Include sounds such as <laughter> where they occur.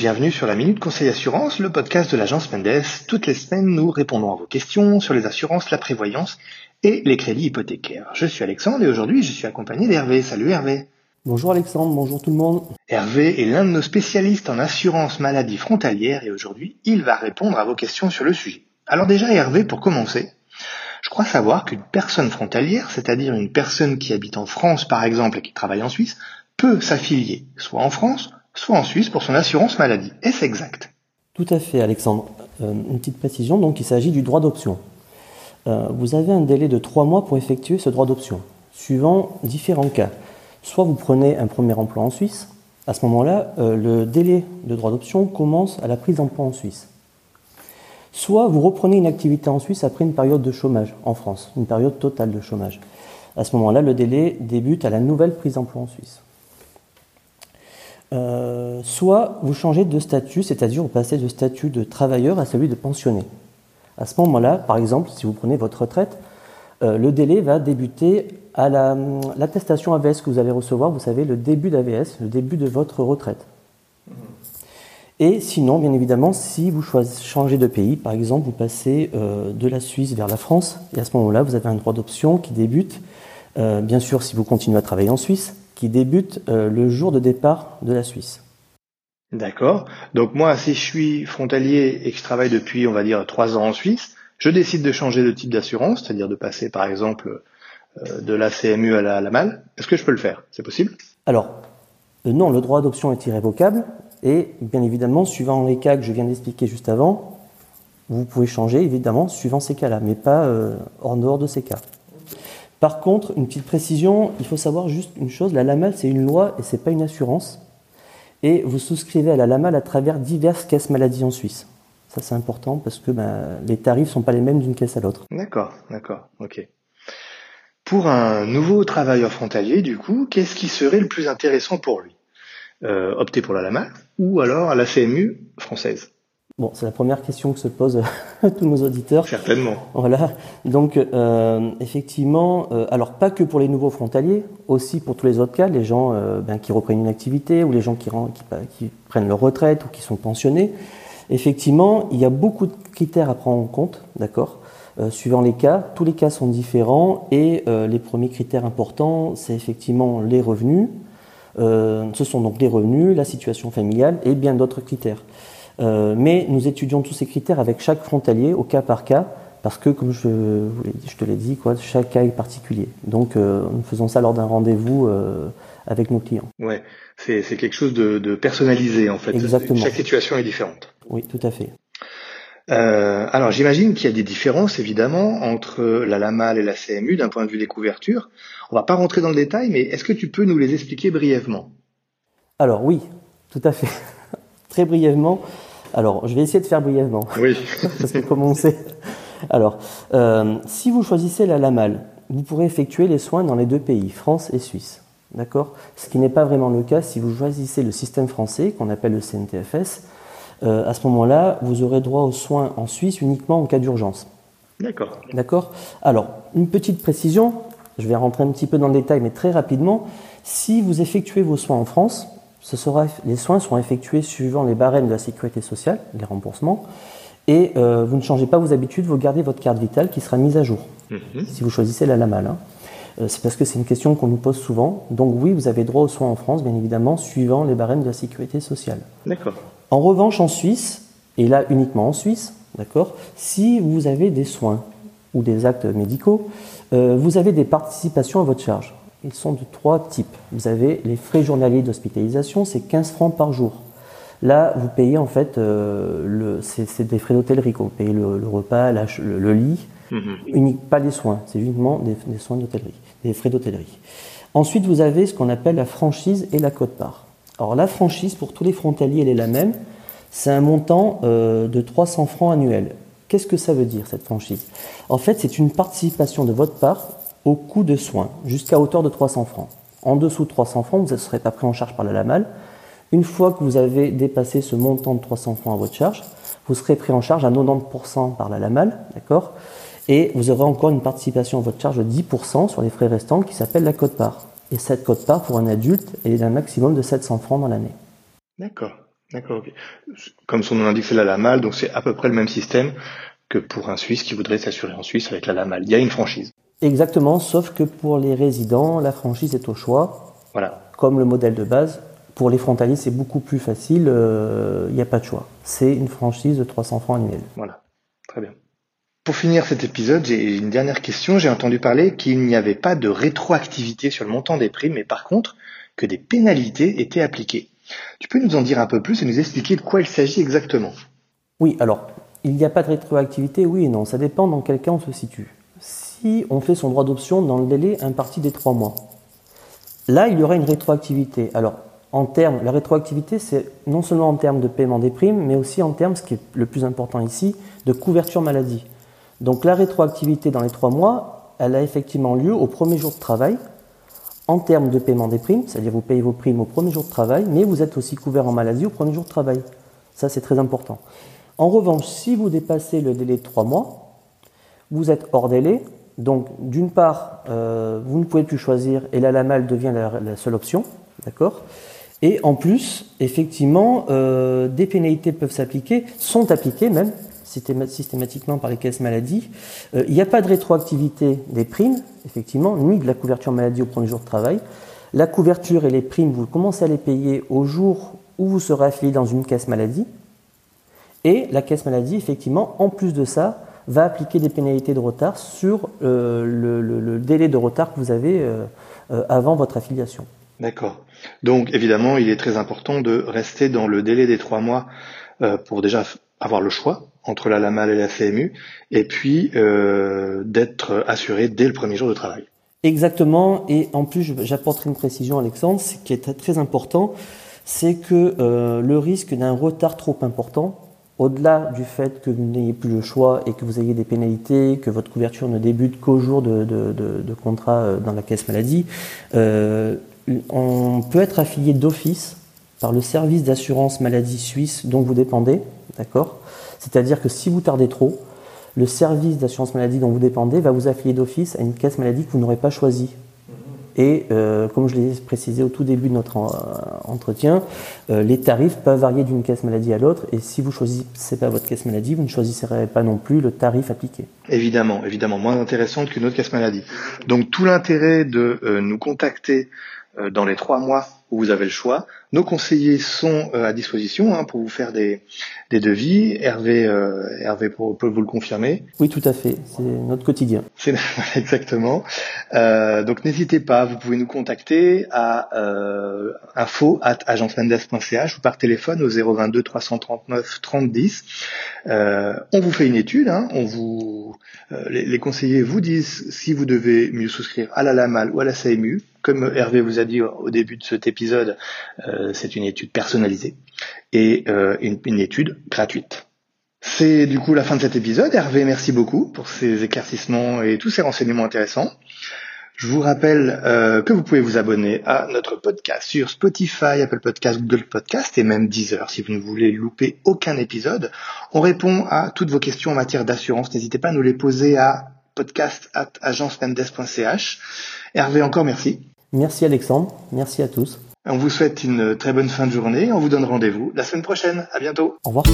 bienvenue sur la Minute Conseil Assurance, le podcast de l'agence Mendes. Toutes les semaines, nous répondons à vos questions sur les assurances, la prévoyance et les crédits hypothécaires. Je suis Alexandre et aujourd'hui je suis accompagné d'Hervé. Salut Hervé. Bonjour Alexandre, bonjour tout le monde. Hervé est l'un de nos spécialistes en assurance maladie frontalière et aujourd'hui il va répondre à vos questions sur le sujet. Alors déjà Hervé, pour commencer, je crois savoir qu'une personne frontalière, c'est-à-dire une personne qui habite en France par exemple et qui travaille en Suisse, peut s'affilier soit en France, soit en Suisse pour son assurance maladie. Est-ce exact Tout à fait Alexandre. Euh, une petite précision, donc il s'agit du droit d'option. Euh, vous avez un délai de trois mois pour effectuer ce droit d'option, suivant différents cas. Soit vous prenez un premier emploi en Suisse, à ce moment-là, euh, le délai de droit d'option commence à la prise d'emploi en Suisse. Soit vous reprenez une activité en Suisse après une période de chômage en France, une période totale de chômage. À ce moment-là, le délai débute à la nouvelle prise d'emploi en Suisse. Euh, soit vous changez de statut, c'est-à-dire vous passez de statut de travailleur à celui de pensionné. À ce moment-là, par exemple, si vous prenez votre retraite, euh, le délai va débuter à l'attestation AVS que vous allez recevoir, vous savez, le début d'AVS, le début de votre retraite. Mmh. Et sinon, bien évidemment, si vous changez de pays, par exemple, vous passez euh, de la Suisse vers la France, et à ce moment-là, vous avez un droit d'option qui débute, bien sûr, si vous continuez à travailler en Suisse, qui débute le jour de départ de la Suisse. D'accord. Donc moi, si je suis frontalier et que je travaille depuis, on va dire, trois ans en Suisse, je décide de changer de type d'assurance, c'est-à-dire de passer par exemple euh, de la CMU à la, MAL. Est-ce que je peux le faire? C'est possible? Alors, euh, non, le droit d'option est irrévocable et bien évidemment, suivant les cas que je viens d'expliquer juste avant, vous pouvez changer évidemment suivant ces cas-là, mais pas euh, en dehors de ces cas. Par contre, une petite précision, il faut savoir juste une chose, la LAMAL c'est une loi et c'est pas une assurance. Et vous souscrivez à la LAMAL à travers diverses caisses maladies en Suisse. Ça, c'est important parce que ben, les tarifs sont pas les mêmes d'une caisse à l'autre. D'accord, d'accord, ok. Pour un nouveau travailleur frontalier, du coup, qu'est-ce qui serait le plus intéressant pour lui? Euh, Opter pour la LAMA ou alors à la CMU française? Bon, c'est la première question que se posent <laughs> tous nos auditeurs. Certainement. Voilà. Donc, euh, effectivement, euh, alors pas que pour les nouveaux frontaliers, aussi pour tous les autres cas, les gens ben, qui reprennent une activité ou les gens qui, qui, qui, prennent leur retraite ou qui sont pensionnés. Effectivement, il y a beaucoup de critères à prendre en compte, d'accord euh, Suivant les cas, tous les cas sont différents et euh, les premiers critères importants, c'est effectivement les revenus. Euh, ce sont donc les revenus, la situation familiale et bien d'autres critères. Mais nous étudions tous ces critères avec chaque frontalier au cas par cas parce que, comme je, je te l'ai dit, quoi, chaque cas est particulier. Donc, nous faisons ça lors d'un rendez-vous avec nos clients. Ouais, c'est quelque chose de, de, personnalisé en fait. Exactement. Chaque situation est différente. Oui, tout à fait. Euh, alors j'imagine qu'il y a des différences évidemment entre la LAMAL et la CMU d'un point de vue des couvertures. On va pas rentrer dans le détail, mais est-ce que tu peux nous les expliquer brièvement? Alors oui, tout à fait. <laughs> Très brièvement. Alors je vais essayer de faire brièvement. Oui. <laughs> Parce que comme on sait? Alors, euh, si vous choisissez la LAMAL, vous pourrez effectuer les soins dans les deux pays, France et Suisse. D'accord? Ce qui n'est pas vraiment le cas si vous choisissez le système français, qu'on appelle le CNTFS. Euh, à ce moment-là, vous aurez droit aux soins en Suisse uniquement en cas d'urgence. D'accord. D'accord? Alors, une petite précision, je vais rentrer un petit peu dans le détail, mais très rapidement. Si vous effectuez vos soins en France, ce sera, les soins seront effectués suivant les barèmes de la sécurité sociale, les remboursements, et euh, vous ne changez pas vos habitudes, vous gardez votre carte vitale qui sera mise à jour, mhm. si vous choisissez la LAMAL. Hein. Euh, c'est parce que c'est une question qu'on nous pose souvent. Donc oui, vous avez droit aux soins en France, bien évidemment, suivant les barèmes de la sécurité sociale. D'accord. En revanche, en Suisse, et là uniquement en Suisse, d'accord, si vous avez des soins ou des actes médicaux, euh, vous avez des participations à votre charge. Ils sont de trois types. Vous avez les frais journaliers d'hospitalisation, c'est 15 francs par jour. Là, vous payez en fait, euh, c'est des frais d'hôtellerie, vous payez le, repas, le, lit, mhm. pas les soins, c'est uniquement des, des soins d'hôtellerie, des frais d'hôtellerie. Ensuite, vous avez ce qu'on appelle la franchise et la cote-part. Alors la franchise pour tous les frontaliers, elle est la même. C'est un montant euh, de 300 francs annuels. Qu'est-ce que ça veut dire cette franchise? En fait, c'est une participation de votre part au coût de soins jusqu'à hauteur de 300 francs. En dessous de 300 francs, vous ne serez pas pris en charge par la LAMAL. Une fois que vous avez dépassé ce montant de 300 francs à votre charge, vous serez pris en charge à 90% par la LAMAL, d'accord? Et vous aurez encore une participation à votre charge de 10% sur les frais restants qui s'appelle la cote-part. Et cette cote-part pour un adulte est d'un maximum de 700 francs dans l'année. D'accord. D'accord, ok. Comme son nom l'indique, c'est la LAMAL, donc c'est à peu près le même système que pour un Suisse qui voudrait s'assurer en Suisse avec la LAMAL. Il y a une franchise. Exactement, sauf que pour les résidents, la franchise est au choix. Voilà. Comme le modèle de base. Pour les frontaliers, c'est beaucoup plus facile, euh, il n'y a pas de choix. C'est une franchise de 300 francs annuels. Voilà, très bien. Pour finir cet épisode, j'ai une dernière question. J'ai entendu parler qu'il n'y avait pas de rétroactivité sur le montant des primes, mais par contre que des pénalités étaient appliquées. Tu peux nous en dire un peu plus et nous expliquer de quoi il s'agit exactement? Oui, alors, il n'y a pas de rétroactivité, oui et non. Ça dépend dans quel cas on se situe. On fait son droit d'option dans le délai imparti des trois mois, là, il y aura une rétroactivité. Alors, en termes, la rétroactivité, c'est non seulement en termes de paiement des primes, mais aussi en termes, ce qui est le plus important ici, de couverture maladie. Donc la rétroactivité dans les trois mois, elle a effectivement lieu au premier jour de travail, en termes de paiement des primes, c'est-à-dire vous payez vos primes au premier jour de travail, mais vous êtes aussi couvert en maladie au premier jour de travail. Ça, c'est très important. En revanche, si vous dépassez le délai de trois mois, vous êtes hors délai. Donc, d'une part, euh, vous ne pouvez plus choisir et la LAMAL devient la, seule option. D'accord? Et en plus, effectivement, euh, des pénalités peuvent s'appliquer, sont appliquées même, systématiquement par les caisses maladie. Euh, il n'y a pas de rétroactivité des primes, effectivement, ni de la couverture maladie au premier jour de travail. La couverture et les primes, vous commencez à les payer au jour où vous serez affilié dans une caisse maladie. Et la caisse maladie, effectivement, en plus de ça, va appliquer des pénalités de retard sur euh, le, délai de retard que vous avez euh, avant votre affiliation. D'accord. Donc évidemment, il est très important de rester dans le délai des trois mois pour déjà avoir le choix entre la LAMAL et la CMU, et puis euh, d'être assuré dès le premier jour de travail. Exactement, et en plus j'apporterai une précision Alexandre, ce qui est très important, c'est que euh, le risque d'un retard trop important, au-delà du fait que vous n'ayez plus le choix et que vous ayez des pénalités, que votre couverture ne débute qu'au jour de, contrat euh, dans la caisse maladie, on peut être affilié d'office par le service d'assurance maladie suisse dont vous dépendez, d'accord? C'est-à-dire que si vous tardez trop, le service d'assurance maladie dont vous dépendez va vous affilier d'office à une caisse maladie que vous n'aurez pas choisie. Et euh, comme je l'ai précisé au tout début de notre euh, entretien, euh, les tarifs peuvent varier d'une caisse maladie à l'autre. Et si vous choisissez pas votre caisse maladie, vous ne choisirez pas non plus le tarif appliqué. Évidemment, évidemment, moins intéressante qu'une autre caisse maladie. Donc tout l'intérêt de nous contacter dans les trois mois où vous avez le choix. Nos conseillers sont euh, à disposition hein, pour vous faire des, des devis. Hervé, euh, Hervé peut vous le confirmer. Oui, tout à fait. C'est notre quotidien. C'est <laughs> exactement. Euh, donc n'hésitez pas. Vous pouvez nous contacter à euh, info at agencemendes.ch ou par téléphone au 022 339 30 10. Euh, on vous fait une étude. Hein, on vous, les, les, conseillers vous disent si vous devez mieux souscrire à la LAMAL ou à la CMU. Comme Hervé vous a dit au début de cet épisode, euh, c'est une étude personnalisée et euh, une, étude gratuite. C'est du coup la fin de cet épisode. Hervé, merci beaucoup pour ces éclaircissements et tous ces renseignements intéressants. Je vous rappelle euh, que vous pouvez vous abonner à notre podcast sur Spotify, Apple Podcast, Google Podcast et même Deezer si vous ne voulez louper aucun épisode. On répond à toutes vos questions en matière d'assurance. N'hésitez pas à nous les poser à podcast.agencemendes.ch. Hervé, encore merci. Merci Alexandre, merci à tous. On vous souhaite une très bonne fin de journée. On vous donne rendez-vous la semaine prochaine. À bientôt. Au revoir.